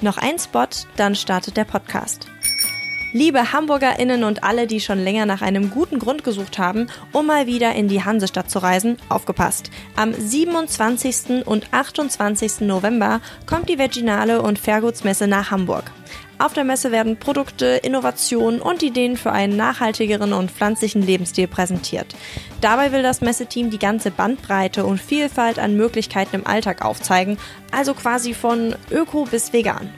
Noch ein Spot, dann startet der Podcast. Liebe HamburgerInnen und alle, die schon länger nach einem guten Grund gesucht haben, um mal wieder in die Hansestadt zu reisen, aufgepasst. Am 27. und 28. November kommt die Veginale und Fairgutsmesse nach Hamburg. Auf der Messe werden Produkte, Innovationen und Ideen für einen nachhaltigeren und pflanzlichen Lebensstil präsentiert. Dabei will das Messeteam die ganze Bandbreite und Vielfalt an Möglichkeiten im Alltag aufzeigen, also quasi von Öko bis vegan.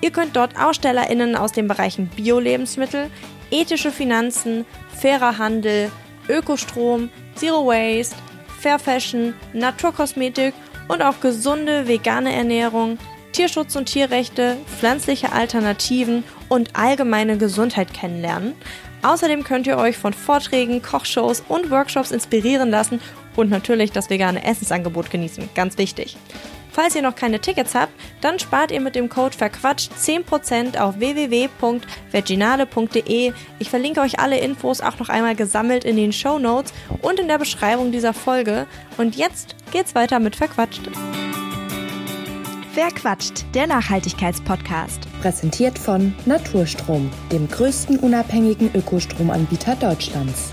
Ihr könnt dort AusstellerInnen aus den Bereichen Bio-Lebensmittel, ethische Finanzen, fairer Handel, Ökostrom, Zero Waste, Fair Fashion, Naturkosmetik und auch gesunde vegane Ernährung, Tierschutz und Tierrechte, pflanzliche Alternativen und allgemeine Gesundheit kennenlernen. Außerdem könnt ihr euch von Vorträgen, Kochshows und Workshops inspirieren lassen und natürlich das vegane Essensangebot genießen. Ganz wichtig. Falls ihr noch keine Tickets habt, dann spart ihr mit dem Code verquatscht 10% auf www.veginale.de. Ich verlinke euch alle Infos auch noch einmal gesammelt in den Show Notes und in der Beschreibung dieser Folge. Und jetzt geht's weiter mit Verquatscht. Verquatscht, der Nachhaltigkeitspodcast. Präsentiert von Naturstrom, dem größten unabhängigen Ökostromanbieter Deutschlands.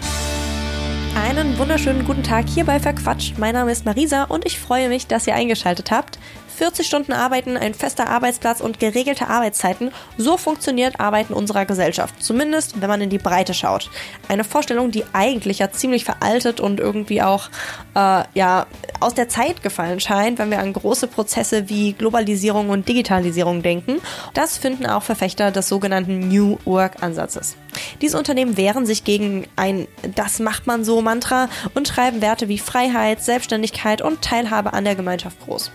Einen wunderschönen guten Tag hier bei Verquatscht. Mein Name ist Marisa und ich freue mich, dass ihr eingeschaltet habt. 40 Stunden arbeiten, ein fester Arbeitsplatz und geregelte Arbeitszeiten. So funktioniert Arbeiten unserer Gesellschaft. Zumindest, wenn man in die Breite schaut. Eine Vorstellung, die eigentlich ja ziemlich veraltet und irgendwie auch, äh, ja, aus der Zeit gefallen scheint, wenn wir an große Prozesse wie Globalisierung und Digitalisierung denken. Das finden auch Verfechter des sogenannten New Work Ansatzes. Diese Unternehmen wehren sich gegen ein Das macht man so Mantra und schreiben Werte wie Freiheit, Selbstständigkeit und Teilhabe an der Gemeinschaft groß.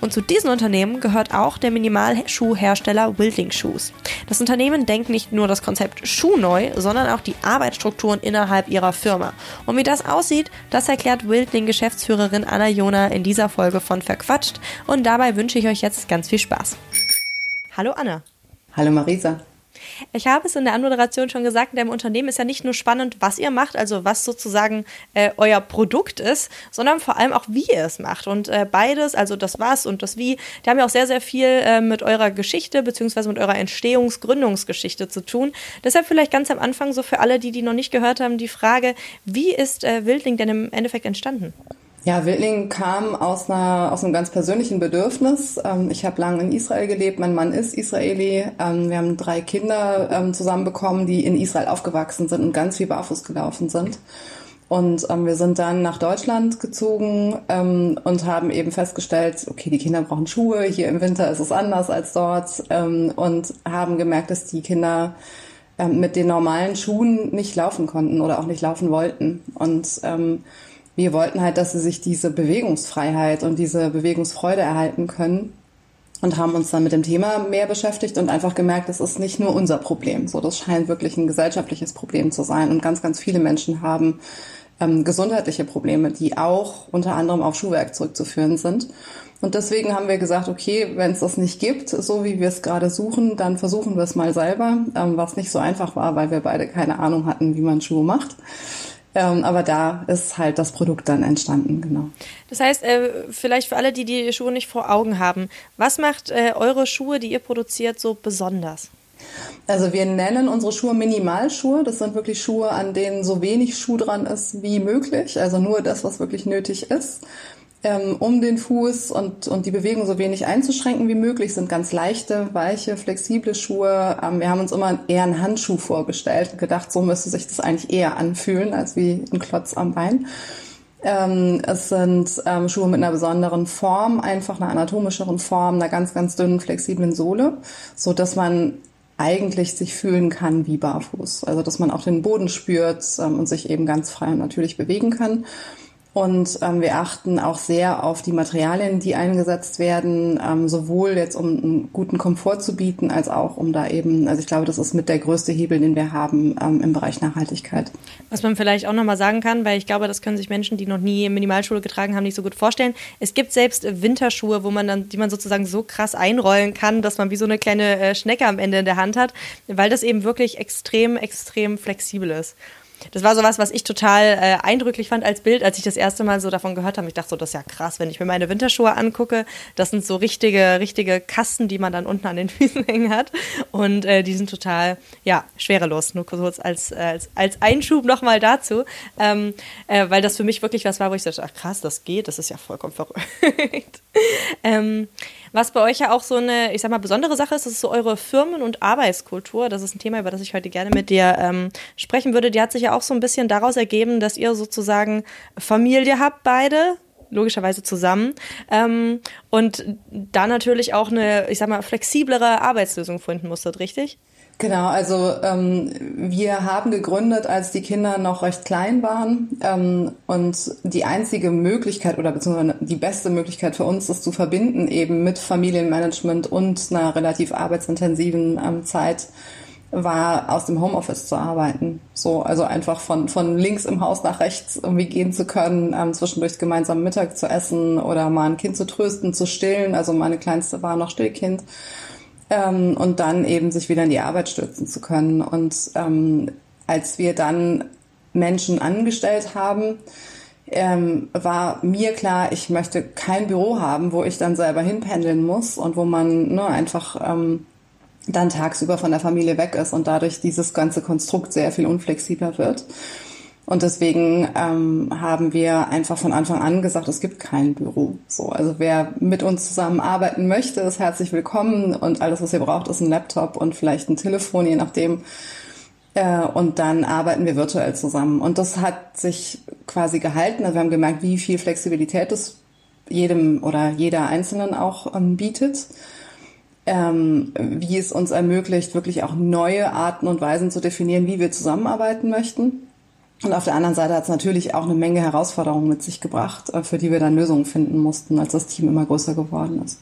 Und zu diesen Unternehmen gehört auch der Minimalschuhhersteller Wildling Shoes. Das Unternehmen denkt nicht nur das Konzept Schuh neu, sondern auch die Arbeitsstrukturen innerhalb ihrer Firma. Und wie das aussieht, das erklärt Wildling Geschäftsführerin Anna Jona in dieser Folge von Verquatscht. Und dabei wünsche ich euch jetzt ganz viel Spaß. Hallo Anna. Hallo Marisa. Ich habe es in der Anmoderation schon gesagt, in deinem Unternehmen ist ja nicht nur spannend, was ihr macht, also was sozusagen äh, euer Produkt ist, sondern vor allem auch, wie ihr es macht. Und äh, beides, also das Was und das Wie, die haben ja auch sehr, sehr viel äh, mit eurer Geschichte beziehungsweise mit eurer Entstehungs-, Gründungsgeschichte zu tun. Deshalb vielleicht ganz am Anfang so für alle, die die noch nicht gehört haben, die Frage, wie ist äh, Wildling denn im Endeffekt entstanden? Ja, Wildling kam aus, einer, aus einem ganz persönlichen Bedürfnis. Ähm, ich habe lange in Israel gelebt, mein Mann ist Israeli. Ähm, wir haben drei Kinder ähm, zusammenbekommen, die in Israel aufgewachsen sind und ganz viel barfuß gelaufen sind. Und wir sind dann nach Deutschland gezogen und haben eben festgestellt, okay, die Kinder brauchen Schuhe, hier im Winter ist es anders als dort und haben gemerkt, dass die Kinder mit den normalen Schuhen nicht laufen konnten oder auch nicht laufen wollten. Und wir wollten halt, dass sie sich diese Bewegungsfreiheit und diese Bewegungsfreude erhalten können und haben uns dann mit dem Thema mehr beschäftigt und einfach gemerkt, das ist nicht nur unser Problem. So, das scheint wirklich ein gesellschaftliches Problem zu sein und ganz, ganz viele Menschen haben ähm, gesundheitliche Probleme, die auch unter anderem auf Schuhwerk zurückzuführen sind. Und deswegen haben wir gesagt, okay, wenn es das nicht gibt, so wie wir es gerade suchen, dann versuchen wir es mal selber, ähm, was nicht so einfach war, weil wir beide keine Ahnung hatten, wie man Schuhe macht. Ähm, aber da ist halt das Produkt dann entstanden, genau. Das heißt, äh, vielleicht für alle, die die Schuhe nicht vor Augen haben, was macht äh, eure Schuhe, die ihr produziert, so besonders? Also wir nennen unsere Schuhe Minimalschuhe. Das sind wirklich Schuhe, an denen so wenig Schuh dran ist wie möglich. Also nur das, was wirklich nötig ist ähm, um den Fuß und, und die Bewegung so wenig einzuschränken wie möglich, sind ganz leichte, weiche, flexible Schuhe. Ähm, wir haben uns immer eher einen Handschuh vorgestellt und gedacht, so müsste sich das eigentlich eher anfühlen, als wie ein Klotz am Bein. Ähm, es sind ähm, Schuhe mit einer besonderen Form, einfach einer anatomischeren Form, einer ganz, ganz dünnen, flexiblen Sohle, so dass man eigentlich sich fühlen kann wie barfuß. Also dass man auch den Boden spürt ähm, und sich eben ganz frei und natürlich bewegen kann. Und ähm, wir achten auch sehr auf die Materialien, die eingesetzt werden, ähm, sowohl jetzt um einen guten Komfort zu bieten, als auch um da eben, also ich glaube, das ist mit der größte Hebel, den wir haben ähm, im Bereich Nachhaltigkeit. Was man vielleicht auch nochmal sagen kann, weil ich glaube, das können sich Menschen, die noch nie Minimalschuhe getragen haben, nicht so gut vorstellen. Es gibt selbst Winterschuhe, wo man dann, die man sozusagen so krass einrollen kann, dass man wie so eine kleine äh, Schnecke am Ende in der Hand hat, weil das eben wirklich extrem, extrem flexibel ist. Das war sowas, was ich total äh, eindrücklich fand als Bild, als ich das erste Mal so davon gehört habe. Ich dachte so, das ist ja krass, wenn ich mir meine Winterschuhe angucke. Das sind so richtige, richtige Kasten, die man dann unten an den Füßen hängen hat. Und äh, die sind total, ja, schwerelos. Nur kurz als, als, als Einschub nochmal dazu. Ähm, äh, weil das für mich wirklich was war, wo ich dachte, ach krass, das geht, das ist ja vollkommen verrückt. ähm, was bei euch ja auch so eine, ich sag mal, besondere Sache ist, das ist so eure Firmen- und Arbeitskultur. Das ist ein Thema, über das ich heute gerne mit dir ähm, sprechen würde. Die hat sich ja auch so ein bisschen daraus ergeben, dass ihr sozusagen Familie habt, beide, logischerweise zusammen. Ähm, und da natürlich auch eine, ich sag mal, flexiblere Arbeitslösung finden musstet, richtig? Genau, also ähm, wir haben gegründet, als die Kinder noch recht klein waren. Ähm, und die einzige Möglichkeit oder beziehungsweise die beste Möglichkeit für uns, das zu verbinden, eben mit Familienmanagement und einer relativ arbeitsintensiven ähm, Zeit, war aus dem Homeoffice zu arbeiten. So, also einfach von, von links im Haus nach rechts irgendwie gehen zu können, ähm, zwischendurch gemeinsam Mittag zu essen oder mal ein Kind zu trösten, zu stillen. Also meine Kleinste war noch Stillkind ähm, und dann eben sich wieder in die Arbeit stürzen zu können. Und ähm, als wir dann Menschen angestellt haben, ähm, war mir klar, ich möchte kein Büro haben, wo ich dann selber hinpendeln muss und wo man ne, einfach ähm, dann tagsüber von der Familie weg ist und dadurch dieses ganze Konstrukt sehr viel unflexibler wird. Und deswegen ähm, haben wir einfach von Anfang an gesagt, es gibt kein Büro. So, also wer mit uns zusammenarbeiten möchte, ist herzlich willkommen und alles, was ihr braucht, ist ein Laptop und vielleicht ein Telefon, je nachdem. Äh, und dann arbeiten wir virtuell zusammen. Und das hat sich quasi gehalten. Also wir haben gemerkt, wie viel Flexibilität es jedem oder jeder Einzelnen auch ähm, bietet. Ähm, wie es uns ermöglicht, wirklich auch neue Arten und Weisen zu definieren, wie wir zusammenarbeiten möchten. Und auf der anderen Seite hat es natürlich auch eine Menge Herausforderungen mit sich gebracht, äh, für die wir dann Lösungen finden mussten, als das Team immer größer geworden ist.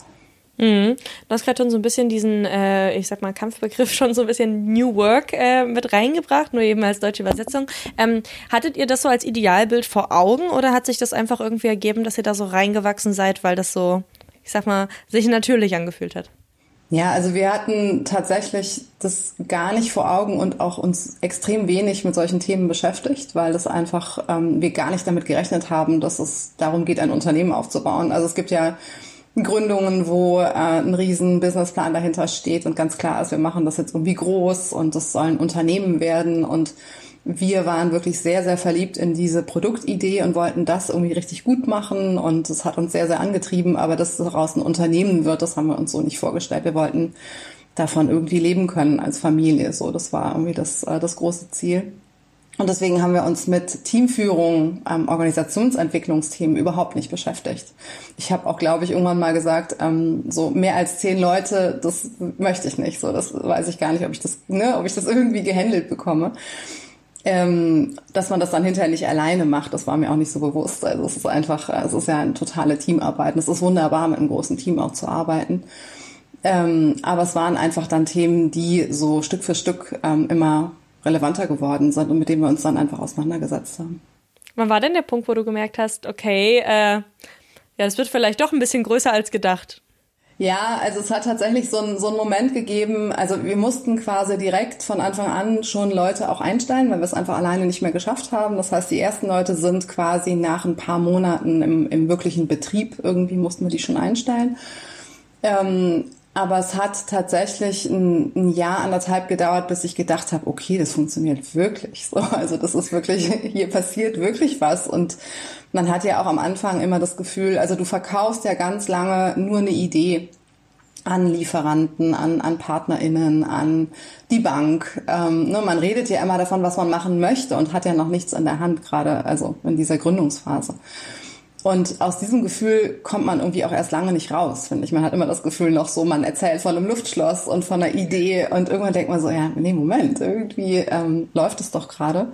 Mhm. Du hast gerade schon so ein bisschen diesen, äh, ich sag mal, Kampfbegriff schon so ein bisschen New Work äh, mit reingebracht, nur eben als deutsche Übersetzung. Ähm, hattet ihr das so als Idealbild vor Augen oder hat sich das einfach irgendwie ergeben, dass ihr da so reingewachsen seid, weil das so, ich sag mal, sich natürlich angefühlt hat? Ja, also wir hatten tatsächlich das gar nicht vor Augen und auch uns extrem wenig mit solchen Themen beschäftigt, weil das einfach ähm, wir gar nicht damit gerechnet haben, dass es darum geht, ein Unternehmen aufzubauen. Also es gibt ja Gründungen, wo äh, ein riesen Businessplan dahinter steht und ganz klar ist, wir machen das jetzt irgendwie groß und das soll ein Unternehmen werden und wir waren wirklich sehr, sehr verliebt in diese Produktidee und wollten das irgendwie richtig gut machen und es hat uns sehr, sehr angetrieben, aber dass daraus ein Unternehmen wird, das haben wir uns so nicht vorgestellt. Wir wollten davon irgendwie leben können als Familie. So, das war irgendwie das, äh, das große Ziel. Und deswegen haben wir uns mit Teamführung, ähm, Organisationsentwicklungsthemen überhaupt nicht beschäftigt. Ich habe auch, glaube ich, irgendwann mal gesagt, ähm, so mehr als zehn Leute, das möchte ich nicht. So, das weiß ich gar nicht, ob ich das, ne, ob ich das irgendwie gehandelt bekomme. Ähm, dass man das dann hinterher nicht alleine macht, das war mir auch nicht so bewusst. Also es ist einfach, es ist ja eine totale Teamarbeit. Und es ist wunderbar, mit einem großen Team auch zu arbeiten. Ähm, aber es waren einfach dann Themen, die so Stück für Stück ähm, immer relevanter geworden sind und mit denen wir uns dann einfach auseinandergesetzt haben. Wann war denn der Punkt, wo du gemerkt hast, okay, äh, ja, es wird vielleicht doch ein bisschen größer als gedacht? Ja, also es hat tatsächlich so einen, so Moment gegeben, also wir mussten quasi direkt von Anfang an schon Leute auch einstellen, weil wir es einfach alleine nicht mehr geschafft haben. Das heißt, die ersten Leute sind quasi nach ein paar Monaten im, im wirklichen Betrieb, irgendwie mussten wir die schon einstellen. Ähm, aber es hat tatsächlich ein, ein, Jahr, anderthalb gedauert, bis ich gedacht habe, okay, das funktioniert wirklich so. Also das ist wirklich, hier passiert wirklich was. Und man hat ja auch am Anfang immer das Gefühl, also du verkaufst ja ganz lange nur eine Idee an Lieferanten, an, an PartnerInnen, an die Bank. Ähm, ne, man redet ja immer davon, was man machen möchte und hat ja noch nichts in der Hand, gerade also in dieser Gründungsphase. Und aus diesem Gefühl kommt man irgendwie auch erst lange nicht raus, finde ich. Man hat immer das Gefühl noch so, man erzählt von einem Luftschloss und von einer Idee und irgendwann denkt man so, ja, nee, Moment, irgendwie ähm, läuft es doch gerade.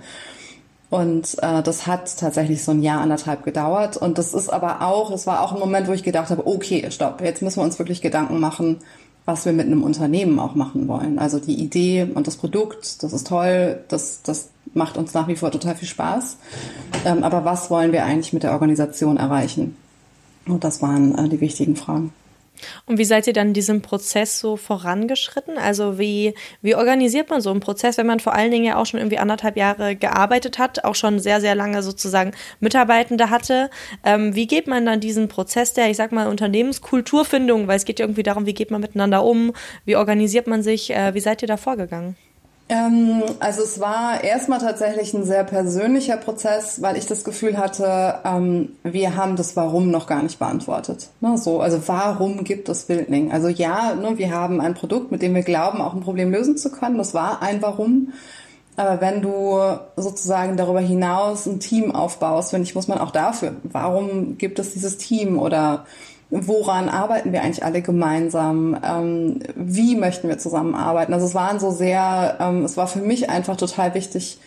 Und äh, das hat tatsächlich so ein Jahr, anderthalb gedauert. Und das ist aber auch, es war auch ein Moment, wo ich gedacht habe, okay, stopp, jetzt müssen wir uns wirklich Gedanken machen, was wir mit einem Unternehmen auch machen wollen. Also die Idee und das Produkt, das ist toll, das, das macht uns nach wie vor total viel Spaß. Ähm, aber was wollen wir eigentlich mit der Organisation erreichen? Und das waren äh, die wichtigen Fragen. Und wie seid ihr dann diesem Prozess so vorangeschritten? Also wie, wie organisiert man so einen Prozess, wenn man vor allen Dingen ja auch schon irgendwie anderthalb Jahre gearbeitet hat, auch schon sehr, sehr lange sozusagen Mitarbeitende hatte? Ähm, wie geht man dann diesen Prozess der, ich sag mal, Unternehmenskulturfindung, weil es geht ja irgendwie darum, wie geht man miteinander um, wie organisiert man sich, äh, wie seid ihr da vorgegangen? Ähm, also es war erstmal tatsächlich ein sehr persönlicher Prozess, weil ich das Gefühl hatte, ähm, wir haben das Warum noch gar nicht beantwortet. Ne, so, also warum gibt es Wildling? Also ja, ne, wir haben ein Produkt, mit dem wir glauben, auch ein Problem lösen zu können. Das war ein Warum. Aber wenn du sozusagen darüber hinaus ein Team aufbaust, finde ich, muss man auch dafür, warum gibt es dieses Team oder woran arbeiten wir eigentlich alle gemeinsam, ähm, wie möchten wir zusammenarbeiten. Also es waren so sehr, ähm, es war für mich einfach total wichtig,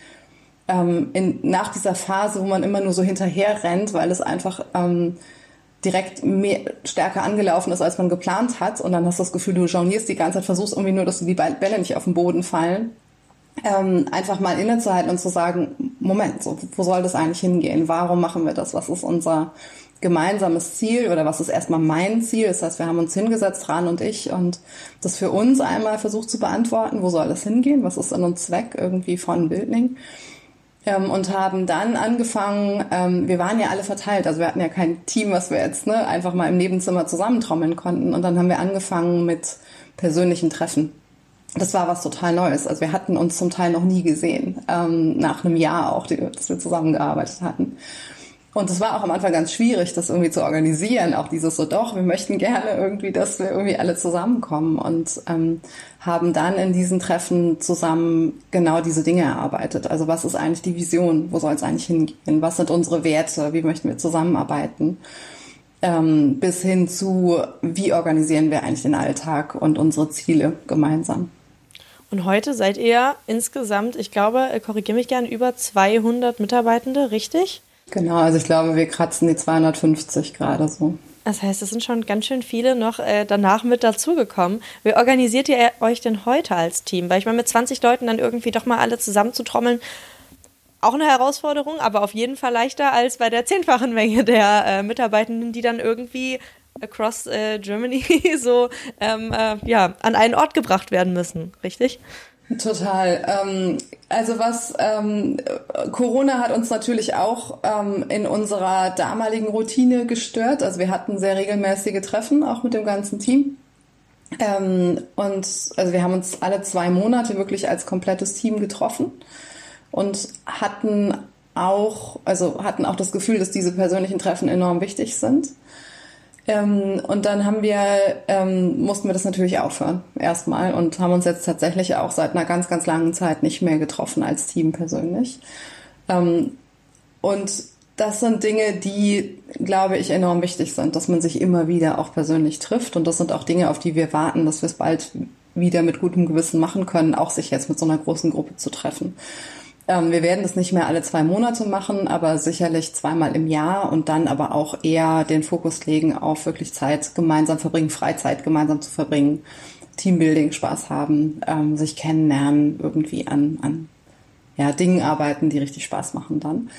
ähm, in, nach dieser Phase, wo man immer nur so hinterher rennt, weil es einfach ähm, direkt mehr, stärker angelaufen ist, als man geplant hat. Und dann hast du das Gefühl, du jonglierst die ganze Zeit, versuchst irgendwie nur, dass die Bälle nicht auf den Boden fallen. Ähm, einfach mal innezuhalten und zu sagen, Moment, so, wo soll das eigentlich hingehen? Warum machen wir das? Was ist unser gemeinsames Ziel oder was ist erstmal mein Ziel? Das heißt, wir haben uns hingesetzt, Ran und ich, und das für uns einmal versucht zu beantworten, wo soll das hingehen? Was ist Sinn und Zweck irgendwie von Bildning? Ähm, und haben dann angefangen, ähm, wir waren ja alle verteilt, also wir hatten ja kein Team, was wir jetzt ne, einfach mal im Nebenzimmer zusammentrommeln konnten. Und dann haben wir angefangen mit persönlichen Treffen. Das war was total Neues. Also wir hatten uns zum Teil noch nie gesehen, ähm, nach einem Jahr auch, dass wir zusammengearbeitet hatten. Und es war auch am Anfang ganz schwierig, das irgendwie zu organisieren. Auch dieses so, doch, wir möchten gerne irgendwie, dass wir irgendwie alle zusammenkommen und ähm, haben dann in diesen Treffen zusammen genau diese Dinge erarbeitet. Also was ist eigentlich die Vision? Wo soll es eigentlich hingehen? Was sind unsere Werte? Wie möchten wir zusammenarbeiten? Ähm, bis hin zu, wie organisieren wir eigentlich den Alltag und unsere Ziele gemeinsam? Und heute seid ihr insgesamt, ich glaube, korrigiere mich gerne, über 200 Mitarbeitende, richtig? Genau, also ich glaube, wir kratzen die 250 gerade so. Das heißt, es sind schon ganz schön viele noch äh, danach mit dazugekommen. Wie organisiert ihr euch denn heute als Team? Weil ich meine, mit 20 Leuten dann irgendwie doch mal alle zusammenzutrommeln, auch eine Herausforderung, aber auf jeden Fall leichter als bei der zehnfachen Menge der äh, Mitarbeitenden, die dann irgendwie across äh, Germany so ähm, äh, ja, an einen Ort gebracht werden müssen, richtig? Total. Ähm, also was ähm, Corona hat uns natürlich auch ähm, in unserer damaligen Routine gestört. Also wir hatten sehr regelmäßige Treffen, auch mit dem ganzen Team. Ähm, und also wir haben uns alle zwei Monate wirklich als komplettes Team getroffen und hatten auch, also hatten auch das Gefühl, dass diese persönlichen Treffen enorm wichtig sind. Ähm, und dann haben wir, ähm, mussten wir das natürlich aufhören, erstmal, und haben uns jetzt tatsächlich auch seit einer ganz, ganz langen Zeit nicht mehr getroffen als Team persönlich. Ähm, und das sind Dinge, die, glaube ich, enorm wichtig sind, dass man sich immer wieder auch persönlich trifft. Und das sind auch Dinge, auf die wir warten, dass wir es bald wieder mit gutem Gewissen machen können, auch sich jetzt mit so einer großen Gruppe zu treffen. Ähm, wir werden das nicht mehr alle zwei Monate machen, aber sicherlich zweimal im Jahr und dann aber auch eher den Fokus legen auf wirklich Zeit gemeinsam verbringen, Freizeit gemeinsam zu verbringen, Teambuilding, Spaß haben, ähm, sich kennenlernen, irgendwie an, an ja, Dingen arbeiten, die richtig Spaß machen dann.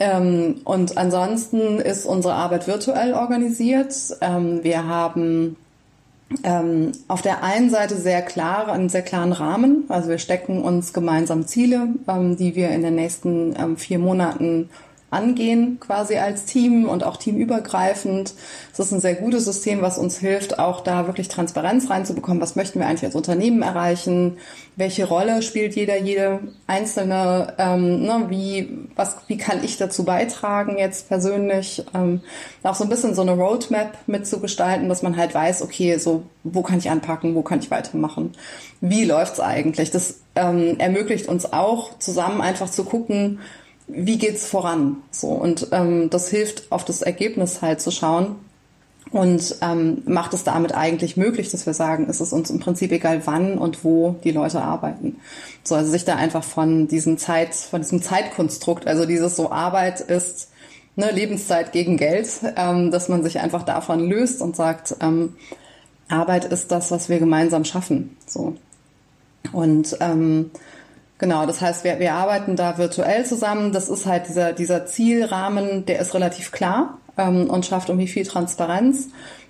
Ähm, und ansonsten ist unsere Arbeit virtuell organisiert. Ähm, wir haben ähm, auf der einen Seite sehr klar, einen sehr klaren Rahmen. Also wir stecken uns gemeinsam Ziele, ähm, die wir in den nächsten ähm, vier Monaten angehen, quasi als Team und auch teamübergreifend. Es ist ein sehr gutes System, was uns hilft, auch da wirklich Transparenz reinzubekommen. Was möchten wir eigentlich als Unternehmen erreichen? Welche Rolle spielt jeder, jede einzelne? Ähm, ne, wie, was, wie kann ich dazu beitragen jetzt persönlich? Ähm, auch so ein bisschen so eine Roadmap mitzugestalten, dass man halt weiß, okay, so, wo kann ich anpacken? Wo kann ich weitermachen? Wie läuft's eigentlich? Das ähm, ermöglicht uns auch, zusammen einfach zu gucken, wie geht's voran? So und ähm, das hilft, auf das Ergebnis halt zu schauen und ähm, macht es damit eigentlich möglich, dass wir sagen, es ist uns im Prinzip egal, wann und wo die Leute arbeiten. So also sich da einfach von diesem Zeit, von diesem Zeitkonstrukt, also dieses so Arbeit ist ne, Lebenszeit gegen Geld, ähm, dass man sich einfach davon löst und sagt, ähm, Arbeit ist das, was wir gemeinsam schaffen. So und ähm, Genau, das heißt, wir, wir arbeiten da virtuell zusammen. Das ist halt dieser, dieser Zielrahmen, der ist relativ klar ähm, und schafft irgendwie viel Transparenz.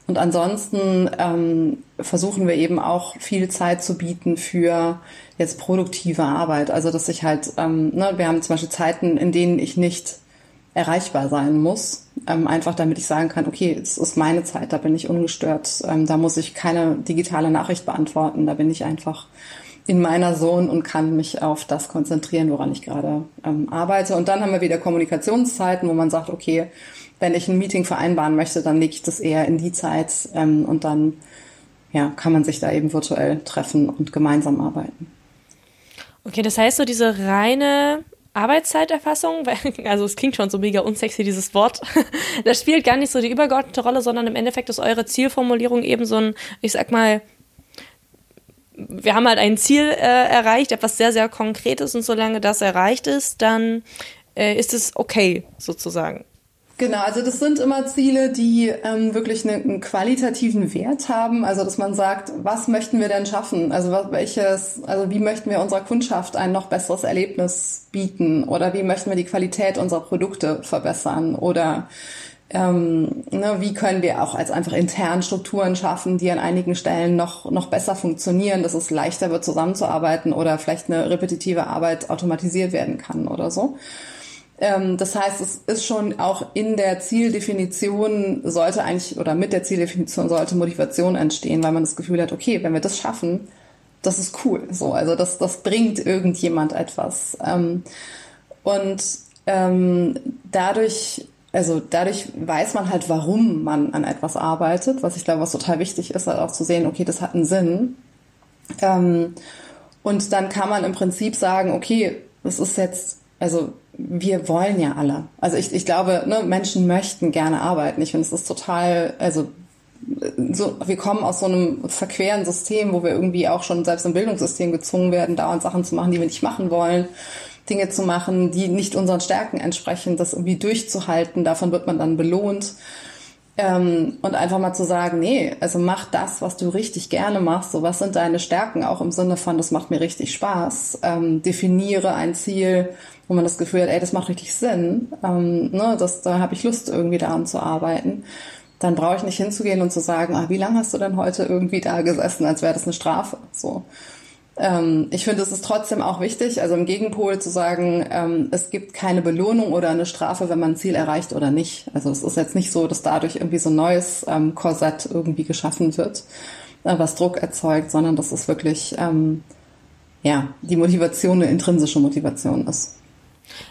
Und ansonsten ähm, versuchen wir eben auch viel Zeit zu bieten für jetzt produktive Arbeit. Also dass ich halt, ähm, ne, wir haben zum Beispiel Zeiten, in denen ich nicht erreichbar sein muss, ähm, einfach damit ich sagen kann, okay, es ist meine Zeit, da bin ich ungestört, ähm, da muss ich keine digitale Nachricht beantworten, da bin ich einfach in meiner Zone und kann mich auf das konzentrieren, woran ich gerade ähm, arbeite. Und dann haben wir wieder Kommunikationszeiten, wo man sagt, okay, wenn ich ein Meeting vereinbaren möchte, dann lege ich das eher in die Zeit ähm, und dann ja, kann man sich da eben virtuell treffen und gemeinsam arbeiten. Okay, das heißt so diese reine Arbeitszeiterfassung, also es klingt schon so mega unsexy, dieses Wort, das spielt gar nicht so die übergeordnete Rolle, sondern im Endeffekt ist eure Zielformulierung eben so ein, ich sag mal, wir haben halt ein Ziel äh, erreicht, etwas sehr, sehr Konkretes und solange das erreicht ist, dann äh, ist es okay, sozusagen. Genau, also das sind immer Ziele, die ähm, wirklich eine, einen qualitativen Wert haben. Also dass man sagt, was möchten wir denn schaffen? Also welches, also wie möchten wir unserer Kundschaft ein noch besseres Erlebnis bieten? Oder wie möchten wir die Qualität unserer Produkte verbessern? Oder ähm, ne, wie können wir auch als einfach intern Strukturen schaffen, die an einigen Stellen noch, noch besser funktionieren, dass es leichter wird, zusammenzuarbeiten oder vielleicht eine repetitive Arbeit automatisiert werden kann oder so. Ähm, das heißt, es ist schon auch in der Zieldefinition sollte eigentlich oder mit der Zieldefinition sollte Motivation entstehen, weil man das Gefühl hat, okay, wenn wir das schaffen, das ist cool. So, also das, das bringt irgendjemand etwas. Ähm, und ähm, dadurch, also dadurch weiß man halt, warum man an etwas arbeitet, was ich glaube, was total wichtig ist, halt auch zu sehen, okay, das hat einen Sinn. Ähm, und dann kann man im Prinzip sagen, okay, das ist jetzt, also wir wollen ja alle. Also ich, ich glaube, ne, Menschen möchten gerne arbeiten. Ich finde, es ist total, also so, wir kommen aus so einem verqueren System, wo wir irgendwie auch schon selbst im Bildungssystem gezwungen werden, dauernd Sachen zu machen, die wir nicht machen wollen. Dinge zu machen, die nicht unseren Stärken entsprechen, das irgendwie durchzuhalten, davon wird man dann belohnt. Ähm, und einfach mal zu sagen, nee, also mach das, was du richtig gerne machst. So, was sind deine Stärken? Auch im Sinne von, das macht mir richtig Spaß. Ähm, definiere ein Ziel, wo man das Gefühl hat, ey, das macht richtig Sinn. Ähm, ne, das, da habe ich Lust, irgendwie daran zu arbeiten. Dann brauche ich nicht hinzugehen und zu sagen, ah, wie lange hast du denn heute irgendwie da gesessen, als wäre das eine Strafe. So. Ähm, ich finde, es ist trotzdem auch wichtig, also im Gegenpol zu sagen, ähm, es gibt keine Belohnung oder eine Strafe, wenn man ein Ziel erreicht oder nicht. Also es ist jetzt nicht so, dass dadurch irgendwie so ein neues ähm, Korsett irgendwie geschaffen wird, äh, was Druck erzeugt, sondern dass es wirklich ähm, ja die Motivation eine intrinsische Motivation ist.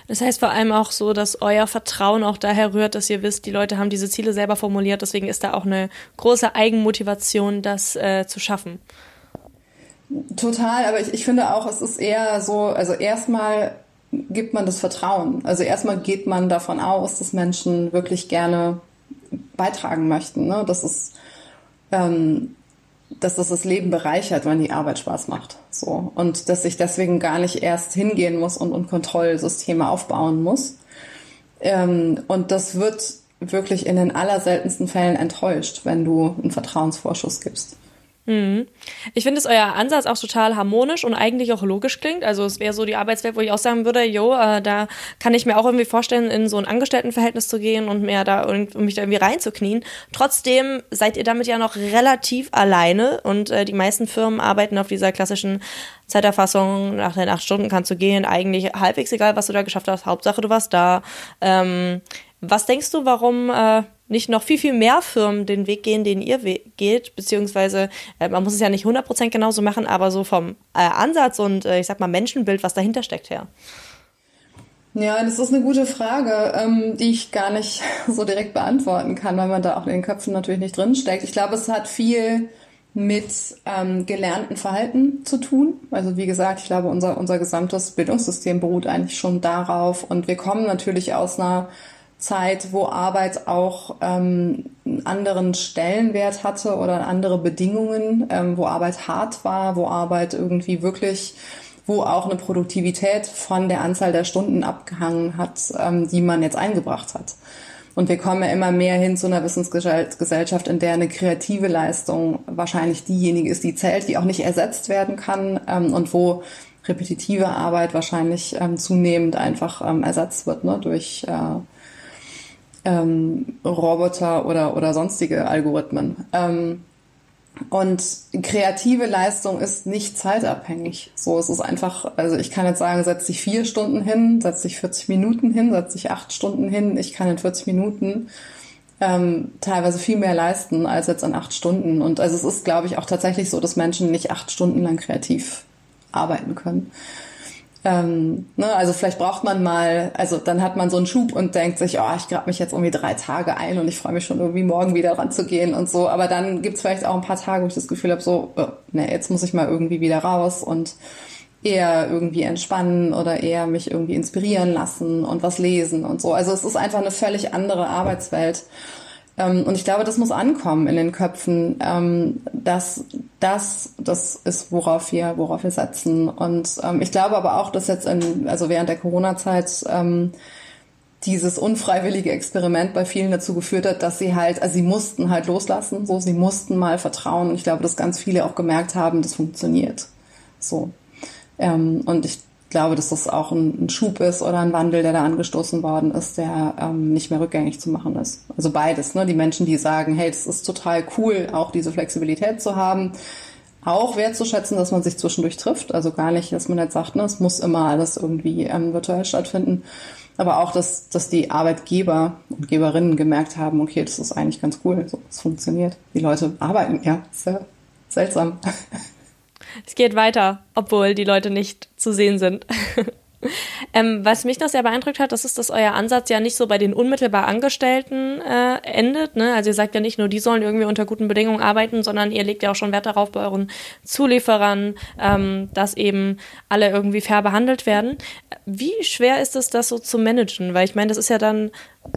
Das heißt vor allem auch so, dass euer Vertrauen auch daher rührt, dass ihr wisst, die Leute haben diese Ziele selber formuliert. Deswegen ist da auch eine große Eigenmotivation, das äh, zu schaffen. Total, aber ich, ich finde auch, es ist eher so, also erstmal gibt man das Vertrauen. Also erstmal geht man davon aus, dass Menschen wirklich gerne beitragen möchten. Ne? Dass, es, ähm, dass das das Leben bereichert, wenn die Arbeit Spaß macht. So. Und dass ich deswegen gar nicht erst hingehen muss und, und Kontrollsysteme aufbauen muss. Ähm, und das wird wirklich in den allerseltensten Fällen enttäuscht, wenn du einen Vertrauensvorschuss gibst. Mhm. Ich finde, dass euer Ansatz auch total harmonisch und eigentlich auch logisch klingt. Also es wäre so die Arbeitswelt, wo ich auch sagen würde, jo, äh, da kann ich mir auch irgendwie vorstellen, in so ein Angestelltenverhältnis zu gehen und mehr da und mich da irgendwie reinzuknien. Trotzdem seid ihr damit ja noch relativ alleine und äh, die meisten Firmen arbeiten auf dieser klassischen Zeiterfassung. Nach den acht Stunden kannst du gehen, eigentlich halbwegs egal, was du da geschafft hast. Hauptsache, du warst da. Ähm, was denkst du, warum äh, nicht noch viel, viel mehr Firmen den Weg gehen, den ihr geht, beziehungsweise äh, man muss es ja nicht 100% genauso machen, aber so vom äh, Ansatz und äh, ich sag mal Menschenbild, was dahinter steckt, her? Ja, das ist eine gute Frage, ähm, die ich gar nicht so direkt beantworten kann, weil man da auch in den Köpfen natürlich nicht drin steckt. Ich glaube, es hat viel mit ähm, gelernten Verhalten zu tun. Also wie gesagt, ich glaube, unser, unser gesamtes Bildungssystem beruht eigentlich schon darauf. Und wir kommen natürlich aus einer Zeit, wo Arbeit auch ähm, einen anderen Stellenwert hatte oder andere Bedingungen, ähm, wo Arbeit hart war, wo Arbeit irgendwie wirklich, wo auch eine Produktivität von der Anzahl der Stunden abgehangen hat, ähm, die man jetzt eingebracht hat. Und wir kommen ja immer mehr hin zu einer Wissensgesellschaft, in der eine kreative Leistung wahrscheinlich diejenige ist, die zählt, die auch nicht ersetzt werden kann ähm, und wo repetitive Arbeit wahrscheinlich ähm, zunehmend einfach ähm, ersetzt wird ne, durch äh, ähm, Roboter oder, oder sonstige Algorithmen. Ähm, und kreative Leistung ist nicht zeitabhängig. So, es ist einfach, also ich kann jetzt sagen, setz dich vier Stunden hin, setz dich 40 Minuten hin, setz dich acht Stunden hin. Ich kann in 40 Minuten ähm, teilweise viel mehr leisten als jetzt in acht Stunden. Und also es ist, glaube ich, auch tatsächlich so, dass Menschen nicht acht Stunden lang kreativ arbeiten können. Ähm, ne, also vielleicht braucht man mal, also dann hat man so einen Schub und denkt sich, oh, ich grab mich jetzt irgendwie drei Tage ein und ich freue mich schon irgendwie morgen wieder ranzugehen und so. Aber dann gibt's vielleicht auch ein paar Tage, wo ich das Gefühl habe, so, oh, ne, jetzt muss ich mal irgendwie wieder raus und eher irgendwie entspannen oder eher mich irgendwie inspirieren lassen und was lesen und so. Also es ist einfach eine völlig andere Arbeitswelt. Ähm, und ich glaube, das muss ankommen in den Köpfen, ähm, dass das das ist, worauf wir, worauf wir setzen. Und ähm, ich glaube aber auch, dass jetzt in, also während der Corona-Zeit dieses unfreiwillige Experiment bei vielen dazu geführt hat, dass sie halt, also sie mussten halt loslassen, so, sie mussten mal vertrauen. Und ich glaube, dass ganz viele auch gemerkt haben, das funktioniert. So. und ich glaube, dass das auch ein, ein, Schub ist oder ein Wandel, der da angestoßen worden ist, der ähm, nicht mehr rückgängig zu machen ist. Also beides, ne? Die Menschen, die sagen, hey, das ist total cool, auch diese Flexibilität zu haben, auch wertzuschätzen, dass man sich zwischendurch trifft. Also gar nicht, dass man jetzt sagt, ne, es muss immer alles irgendwie ähm, virtuell stattfinden. Aber auch, dass, dass die Arbeitgeber und Geberinnen gemerkt haben, okay, das ist eigentlich ganz cool, so, es funktioniert. Die Leute arbeiten, ja, sehr seltsam. Es geht weiter, obwohl die Leute nicht zu sehen sind. Ähm, was mich noch sehr beeindruckt hat, das ist, dass euer Ansatz ja nicht so bei den unmittelbar Angestellten äh, endet. Ne? Also ihr sagt ja nicht nur, die sollen irgendwie unter guten Bedingungen arbeiten, sondern ihr legt ja auch schon Wert darauf bei euren Zulieferern, ähm, dass eben alle irgendwie fair behandelt werden. Wie schwer ist es, das so zu managen? Weil ich meine, das ist ja dann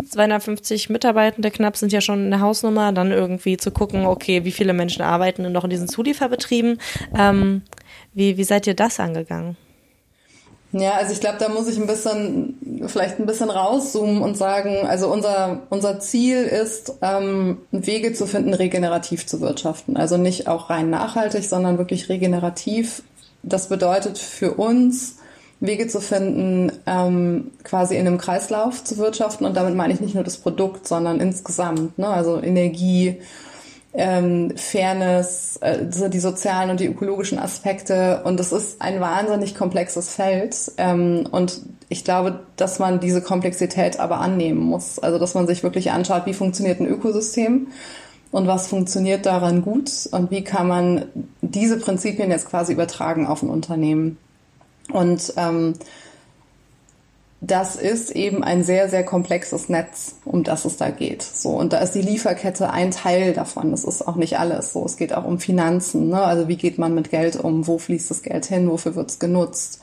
250 Mitarbeitende knapp sind ja schon eine Hausnummer, dann irgendwie zu gucken, okay, wie viele Menschen arbeiten noch in diesen Zulieferbetrieben? Ähm, wie, wie seid ihr das angegangen? Ja, also ich glaube, da muss ich ein bisschen, vielleicht ein bisschen rauszoomen und sagen, also unser, unser Ziel ist, ähm, Wege zu finden, regenerativ zu wirtschaften. Also nicht auch rein nachhaltig, sondern wirklich regenerativ. Das bedeutet für uns, Wege zu finden, ähm, quasi in einem Kreislauf zu wirtschaften. Und damit meine ich nicht nur das Produkt, sondern insgesamt, ne? also Energie, ähm, Fairness, äh, die sozialen und die ökologischen Aspekte. Und es ist ein wahnsinnig komplexes Feld. Ähm, und ich glaube, dass man diese Komplexität aber annehmen muss. Also, dass man sich wirklich anschaut, wie funktioniert ein Ökosystem und was funktioniert daran gut und wie kann man diese Prinzipien jetzt quasi übertragen auf ein Unternehmen. Und ähm, das ist eben ein sehr, sehr komplexes Netz, um das es da geht. So, und da ist die Lieferkette ein Teil davon. Das ist auch nicht alles. So, es geht auch um Finanzen. Ne? Also wie geht man mit Geld um? Wo fließt das Geld hin? Wofür wird es genutzt?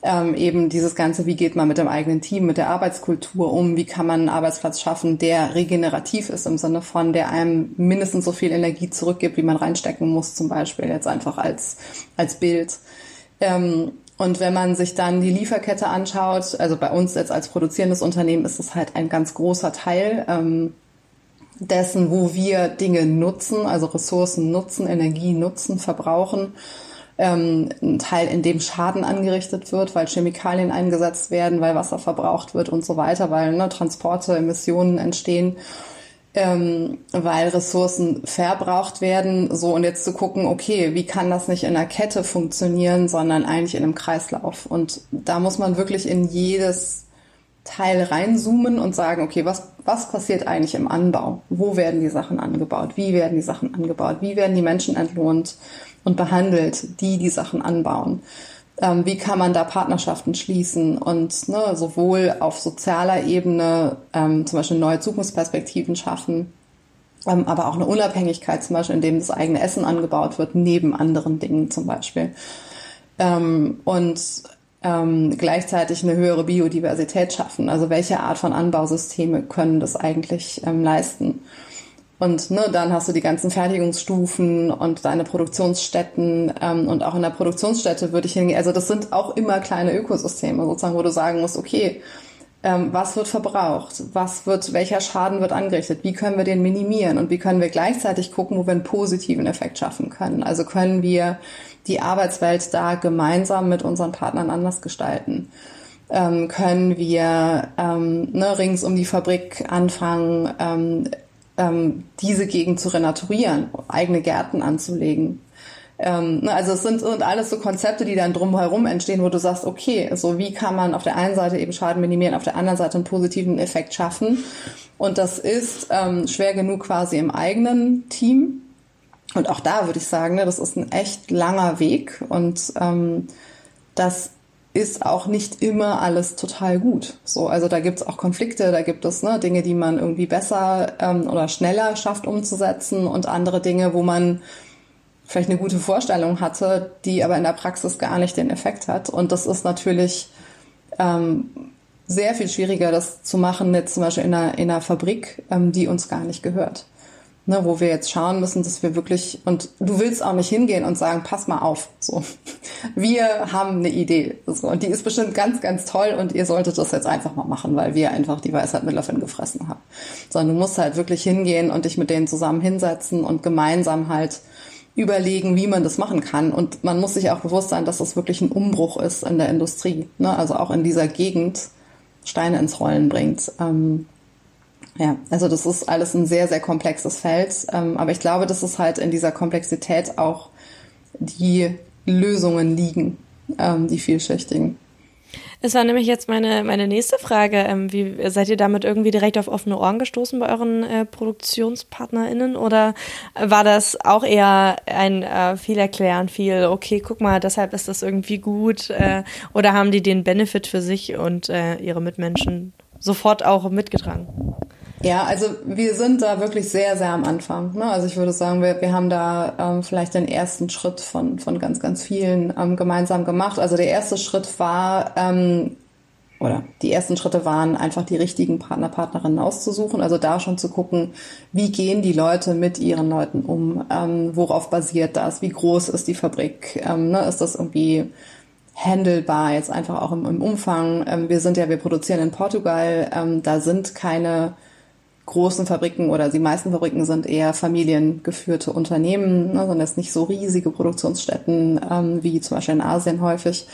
Ähm, eben dieses Ganze, wie geht man mit dem eigenen Team, mit der Arbeitskultur um? Wie kann man einen Arbeitsplatz schaffen, der regenerativ ist im Sinne von, der einem mindestens so viel Energie zurückgibt, wie man reinstecken muss, zum Beispiel jetzt einfach als, als Bild. Ähm, und wenn man sich dann die Lieferkette anschaut, also bei uns jetzt als produzierendes Unternehmen ist es halt ein ganz großer Teil ähm, dessen, wo wir Dinge nutzen, also Ressourcen nutzen, Energie nutzen, verbrauchen. Ähm, ein Teil, in dem Schaden angerichtet wird, weil Chemikalien eingesetzt werden, weil Wasser verbraucht wird und so weiter, weil ne, Transporte, Emissionen entstehen ähm, weil Ressourcen verbraucht werden. So und jetzt zu gucken, okay, wie kann das nicht in einer Kette funktionieren, sondern eigentlich in einem Kreislauf. Und da muss man wirklich in jedes Teil reinzoomen und sagen, okay, was, was passiert eigentlich im Anbau? Wo werden die Sachen angebaut? Wie werden die Sachen angebaut? Wie werden die Menschen entlohnt und behandelt, die die Sachen anbauen? Ähm, wie kann man da Partnerschaften schließen und ne, sowohl auf sozialer Ebene ähm, zum Beispiel neue Zukunftsperspektiven schaffen, ähm, aber auch eine Unabhängigkeit zum Beispiel, indem das eigene Essen angebaut wird, neben anderen Dingen zum Beispiel. Ähm, und ähm, gleichzeitig eine höhere Biodiversität schaffen. Also welche Art von Anbausysteme können das eigentlich ähm, leisten? Und ne, dann hast du die ganzen Fertigungsstufen und deine Produktionsstätten ähm, und auch in der Produktionsstätte würde ich hingehen. Also das sind auch immer kleine Ökosysteme sozusagen, wo du sagen musst, okay, ähm, was wird verbraucht? Was wird, welcher Schaden wird angerichtet? Wie können wir den minimieren? Und wie können wir gleichzeitig gucken, wo wir einen positiven Effekt schaffen können? Also können wir die Arbeitswelt da gemeinsam mit unseren Partnern anders gestalten? ähm, können wir ähm, ne, rings um die Fabrik anfangen, ähm, ähm, diese Gegend zu renaturieren, eigene Gärten anzulegen. Ähm, ne, also es sind, sind alles so Konzepte, die dann drumherum entstehen, wo du sagst, okay, so wie kann man auf der einen Seite eben Schaden minimieren, auf der anderen Seite einen positiven Effekt schaffen. Und das ist ähm, schwer genug quasi im eigenen Team. Und auch da würde ich sagen, ne, das ist ein echt langer Weg und ähm, das ist auch nicht immer alles total gut. So, also da gibt es auch Konflikte, da gibt es ne, Dinge, die man irgendwie besser ähm, oder schneller schafft umzusetzen und andere Dinge, wo man vielleicht eine gute Vorstellung hatte, die aber in der Praxis gar nicht den Effekt hat. Und das ist natürlich ähm, sehr viel schwieriger, das zu machen, jetzt zum Beispiel in einer, in einer Fabrik, ähm, die uns gar nicht gehört ne, wo wir jetzt schauen müssen, dass wir wirklich, und du willst auch nicht hingehen und sagen, pass mal auf, so. Wir haben eine Idee, so, und die ist bestimmt ganz, ganz toll und ihr solltet das jetzt einfach mal machen, weil wir einfach die Weisheit mit Löffeln gefressen haben. Sondern du musst halt wirklich hingehen und dich mit denen zusammen hinsetzen und gemeinsam halt überlegen, wie man das machen kann. Und man muss sich auch bewusst sein, dass das wirklich ein Umbruch ist in der Industrie, ne? also auch in dieser Gegend Steine ins Rollen bringt. Ähm, ja, also das ist alles ein sehr, sehr komplexes Feld. Ähm, aber ich glaube, dass es halt in dieser Komplexität auch die Lösungen liegen, ähm, die vielschichtigen. Es war nämlich jetzt meine, meine nächste Frage. Ähm, wie seid ihr damit irgendwie direkt auf offene Ohren gestoßen bei euren äh, ProduktionspartnerInnen? Oder war das auch eher ein äh, viel erklären, viel, okay, guck mal, deshalb ist das irgendwie gut? Äh, oder haben die den Benefit für sich und äh, ihre Mitmenschen sofort auch mitgetragen? Ja, also wir sind da wirklich sehr, sehr am Anfang. Ne? Also ich würde sagen, wir, wir haben da ähm, vielleicht den ersten Schritt von, von ganz, ganz vielen ähm, gemeinsam gemacht. Also der erste Schritt war, ähm, oder die ersten Schritte waren einfach die richtigen Partner, Partnerinnen auszusuchen. Also da schon zu gucken, wie gehen die Leute mit ihren Leuten um? Ähm, worauf basiert das? Wie groß ist die Fabrik? Ähm, ne? Ist das irgendwie handelbar jetzt einfach auch im, im Umfang? Ähm, wir sind ja, wir produzieren in Portugal. Ähm, da sind keine großen Fabriken oder die meisten Fabriken sind eher familiengeführte Unternehmen, ne, sondern es nicht so riesige Produktionsstätten ähm, wie zum Beispiel in Asien häufig.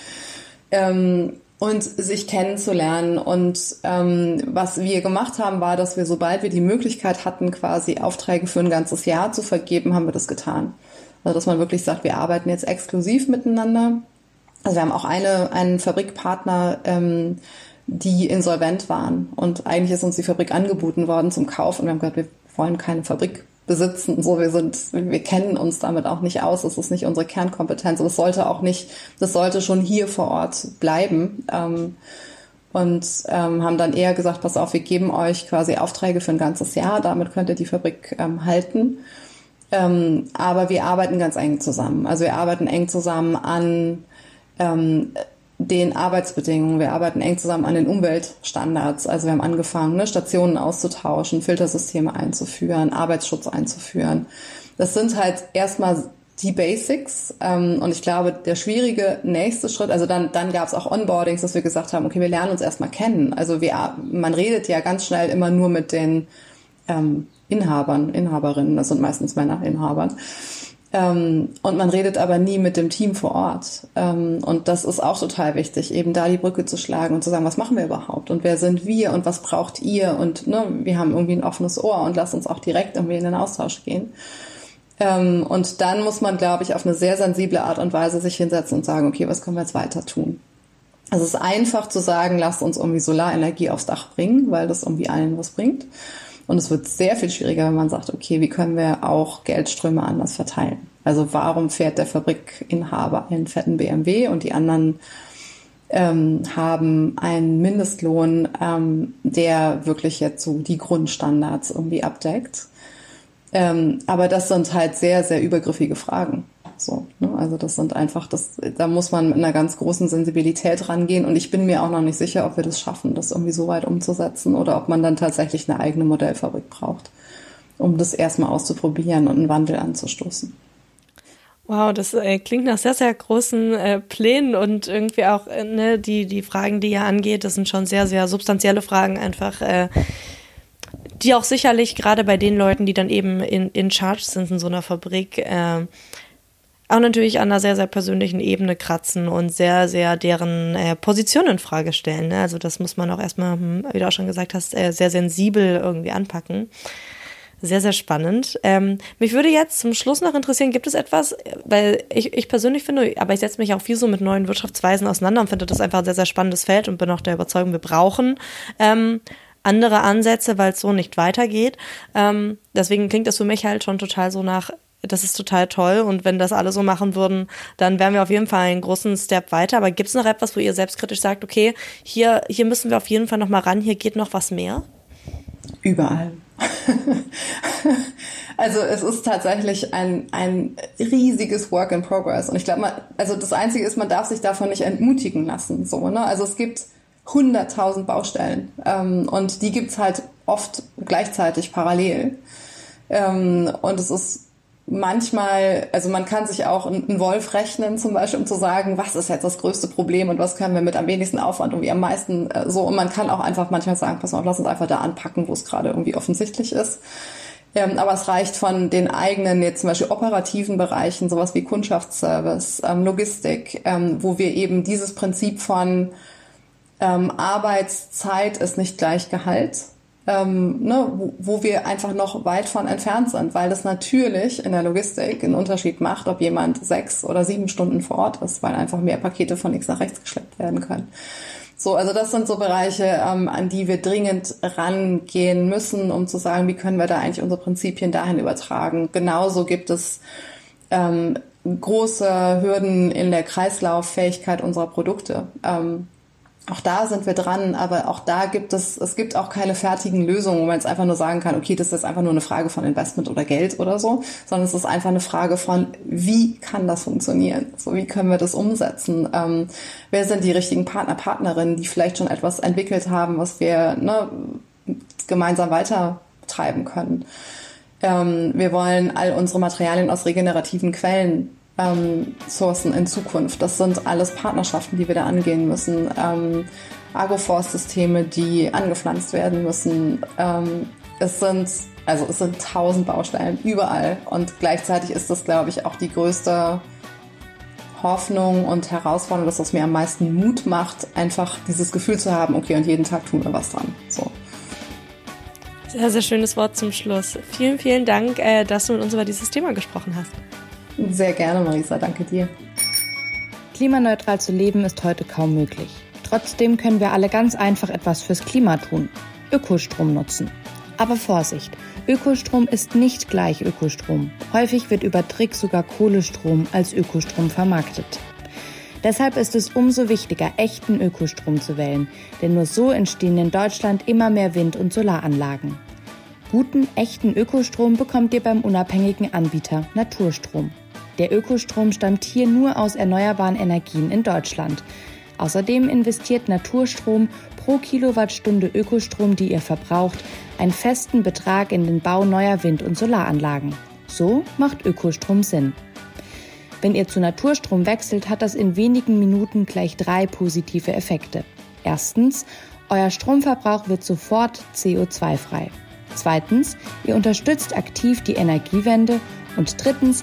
Ähm, und sich kennenzulernen. Und ähm, was wir gemacht haben, war, dass wir, sobald wir die Möglichkeit hatten, quasi Aufträge für ein ganzes Jahr zu vergeben, haben wir das getan. Also dass man wirklich sagt, wir arbeiten jetzt exklusiv miteinander. Also wir haben auch eine, einen Fabrikpartner, ähm, die insolvent waren. Und eigentlich ist uns die Fabrik angeboten worden zum Kauf und wir haben gesagt, wir wollen keine Fabrik besitzen. So, wir sind, wir kennen uns damit auch nicht aus. Das ist nicht unsere Kernkompetenz. Und es sollte auch nicht, das sollte schon hier vor Ort bleiben. Ähm, und ähm, haben dann eher gesagt, pass auf, wir geben euch quasi Aufträge für ein ganzes Jahr. Damit könnt ihr die Fabrik ähm, halten. Ähm, aber wir arbeiten ganz eng zusammen. Also wir arbeiten eng zusammen an ähm, den Arbeitsbedingungen. Wir arbeiten eng zusammen an den Umweltstandards. Also wir haben angefangen, ne, Stationen auszutauschen, Filtersysteme einzuführen, Arbeitsschutz einzuführen. Das sind halt erstmal die Basics. Ähm, und ich glaube, der schwierige nächste Schritt, also dann, dann gab es auch Onboardings, dass wir gesagt haben, okay, wir lernen uns erstmal kennen. Also wir, man redet ja ganz schnell immer nur mit den ähm, Inhabern, Inhaberinnen, das sind meistens Männer, Inhabern. Ähm, und man redet aber nie mit dem Team vor Ort. Ähm, und das ist auch total wichtig, eben da die Brücke zu schlagen und zu sagen, was machen wir überhaupt und wer sind wir und was braucht ihr und ne, wir haben irgendwie ein offenes Ohr und lasst uns auch direkt irgendwie in den Austausch gehen. Ähm, und dann muss man, glaube ich, auf eine sehr sensible Art und Weise sich hinsetzen und sagen, okay, was können wir jetzt weiter tun? Also es ist einfach zu sagen, lasst uns irgendwie Solarenergie aufs Dach bringen, weil das irgendwie allen was bringt. Und es wird sehr viel schwieriger, wenn man sagt, okay, wie können wir auch Geldströme anders verteilen? Also warum fährt der Fabrikinhaber einen fetten BMW und die anderen ähm, haben einen Mindestlohn, ähm, der wirklich jetzt so die Grundstandards irgendwie abdeckt? Ähm, aber das sind halt sehr, sehr übergriffige Fragen. So, ne? Also das sind einfach, das, da muss man mit einer ganz großen Sensibilität rangehen und ich bin mir auch noch nicht sicher, ob wir das schaffen, das irgendwie so weit umzusetzen oder ob man dann tatsächlich eine eigene Modellfabrik braucht, um das erstmal auszuprobieren und einen Wandel anzustoßen. Wow, das äh, klingt nach sehr, sehr großen äh, Plänen und irgendwie auch äh, ne, die, die Fragen, die ihr angeht, das sind schon sehr, sehr substanzielle Fragen einfach, äh, die auch sicherlich gerade bei den Leuten, die dann eben in, in Charge sind in so einer Fabrik, äh, auch natürlich an einer sehr, sehr persönlichen Ebene kratzen und sehr, sehr deren äh, Position in Frage stellen. Ne? Also das muss man auch erstmal, hm, wie du auch schon gesagt hast, äh, sehr sensibel irgendwie anpacken. Sehr, sehr spannend. Ähm, mich würde jetzt zum Schluss noch interessieren, gibt es etwas, weil ich, ich persönlich finde, aber ich setze mich auch viel so mit neuen Wirtschaftsweisen auseinander und finde das einfach ein sehr, sehr spannendes Feld und bin auch der Überzeugung, wir brauchen ähm, andere Ansätze, weil es so nicht weitergeht. Ähm, deswegen klingt das für mich halt schon total so nach, das ist total toll und wenn das alle so machen würden, dann wären wir auf jeden Fall einen großen Step weiter. Aber gibt es noch etwas, wo ihr selbstkritisch sagt, okay, hier, hier müssen wir auf jeden Fall noch mal ran, hier geht noch was mehr? Überall. also es ist tatsächlich ein, ein riesiges Work in Progress. Und ich glaube, also das Einzige ist, man darf sich davon nicht entmutigen lassen. So, ne? Also es gibt 100.000 Baustellen ähm, und die gibt's halt oft gleichzeitig parallel. Ähm, und es ist manchmal, also man kann sich auch einen Wolf rechnen zum Beispiel, um zu sagen, was ist jetzt das größte Problem und was können wir mit am wenigsten Aufwand irgendwie am meisten äh, so. Und man kann auch einfach manchmal sagen, pass auf, lass uns einfach da anpacken, wo es gerade irgendwie offensichtlich ist. Ähm, aber es reicht von den eigenen, jetzt zum Beispiel operativen Bereichen, sowas wie Kundschaftsservice, ähm, Logistik, ähm, wo wir eben dieses Prinzip von ähm, Arbeitszeit ist nicht gleich Gehalt ähm, ne, wo, wo wir einfach noch weit von entfernt sind, weil das natürlich in der Logistik einen Unterschied macht, ob jemand sechs oder sieben Stunden vor Ort ist, weil einfach mehr Pakete von links nach rechts geschleppt werden können. So, also das sind so Bereiche, ähm, an die wir dringend rangehen müssen, um zu sagen, wie können wir da eigentlich unsere Prinzipien dahin übertragen. Genauso gibt es ähm, große Hürden in der Kreislauffähigkeit unserer Produkte. Ähm, auch da sind wir dran, aber auch da gibt es, es gibt auch keine fertigen Lösungen, wo man jetzt einfach nur sagen kann, okay, das ist einfach nur eine Frage von Investment oder Geld oder so, sondern es ist einfach eine Frage von, wie kann das funktionieren? So, wie können wir das umsetzen? Ähm, wer sind die richtigen Partner, Partnerinnen, die vielleicht schon etwas entwickelt haben, was wir ne, gemeinsam weitertreiben können? Ähm, wir wollen all unsere Materialien aus regenerativen Quellen ähm, sourcen in Zukunft. Das sind alles Partnerschaften, die wir da angehen müssen. Ähm, Agroforst-Systeme, die angepflanzt werden müssen. Ähm, es sind also es sind tausend Baustellen überall und gleichzeitig ist das, glaube ich, auch die größte Hoffnung und Herausforderung, dass was mir am meisten Mut macht, einfach dieses Gefühl zu haben, okay, und jeden Tag tun wir was dran. So. Sehr, sehr schönes Wort zum Schluss. Vielen, vielen Dank, äh, dass du mit uns über dieses Thema gesprochen hast. Sehr gerne, Marisa, danke dir. Klimaneutral zu leben ist heute kaum möglich. Trotzdem können wir alle ganz einfach etwas fürs Klima tun. Ökostrom nutzen. Aber Vorsicht, Ökostrom ist nicht gleich Ökostrom. Häufig wird über Trick sogar Kohlestrom als Ökostrom vermarktet. Deshalb ist es umso wichtiger, echten Ökostrom zu wählen, denn nur so entstehen in Deutschland immer mehr Wind- und Solaranlagen. Guten, echten Ökostrom bekommt ihr beim unabhängigen Anbieter Naturstrom. Der Ökostrom stammt hier nur aus erneuerbaren Energien in Deutschland. Außerdem investiert Naturstrom pro Kilowattstunde Ökostrom, die ihr verbraucht, einen festen Betrag in den Bau neuer Wind- und Solaranlagen. So macht Ökostrom Sinn. Wenn ihr zu Naturstrom wechselt, hat das in wenigen Minuten gleich drei positive Effekte. Erstens, euer Stromverbrauch wird sofort CO2-frei. Zweitens, ihr unterstützt aktiv die Energiewende und drittens,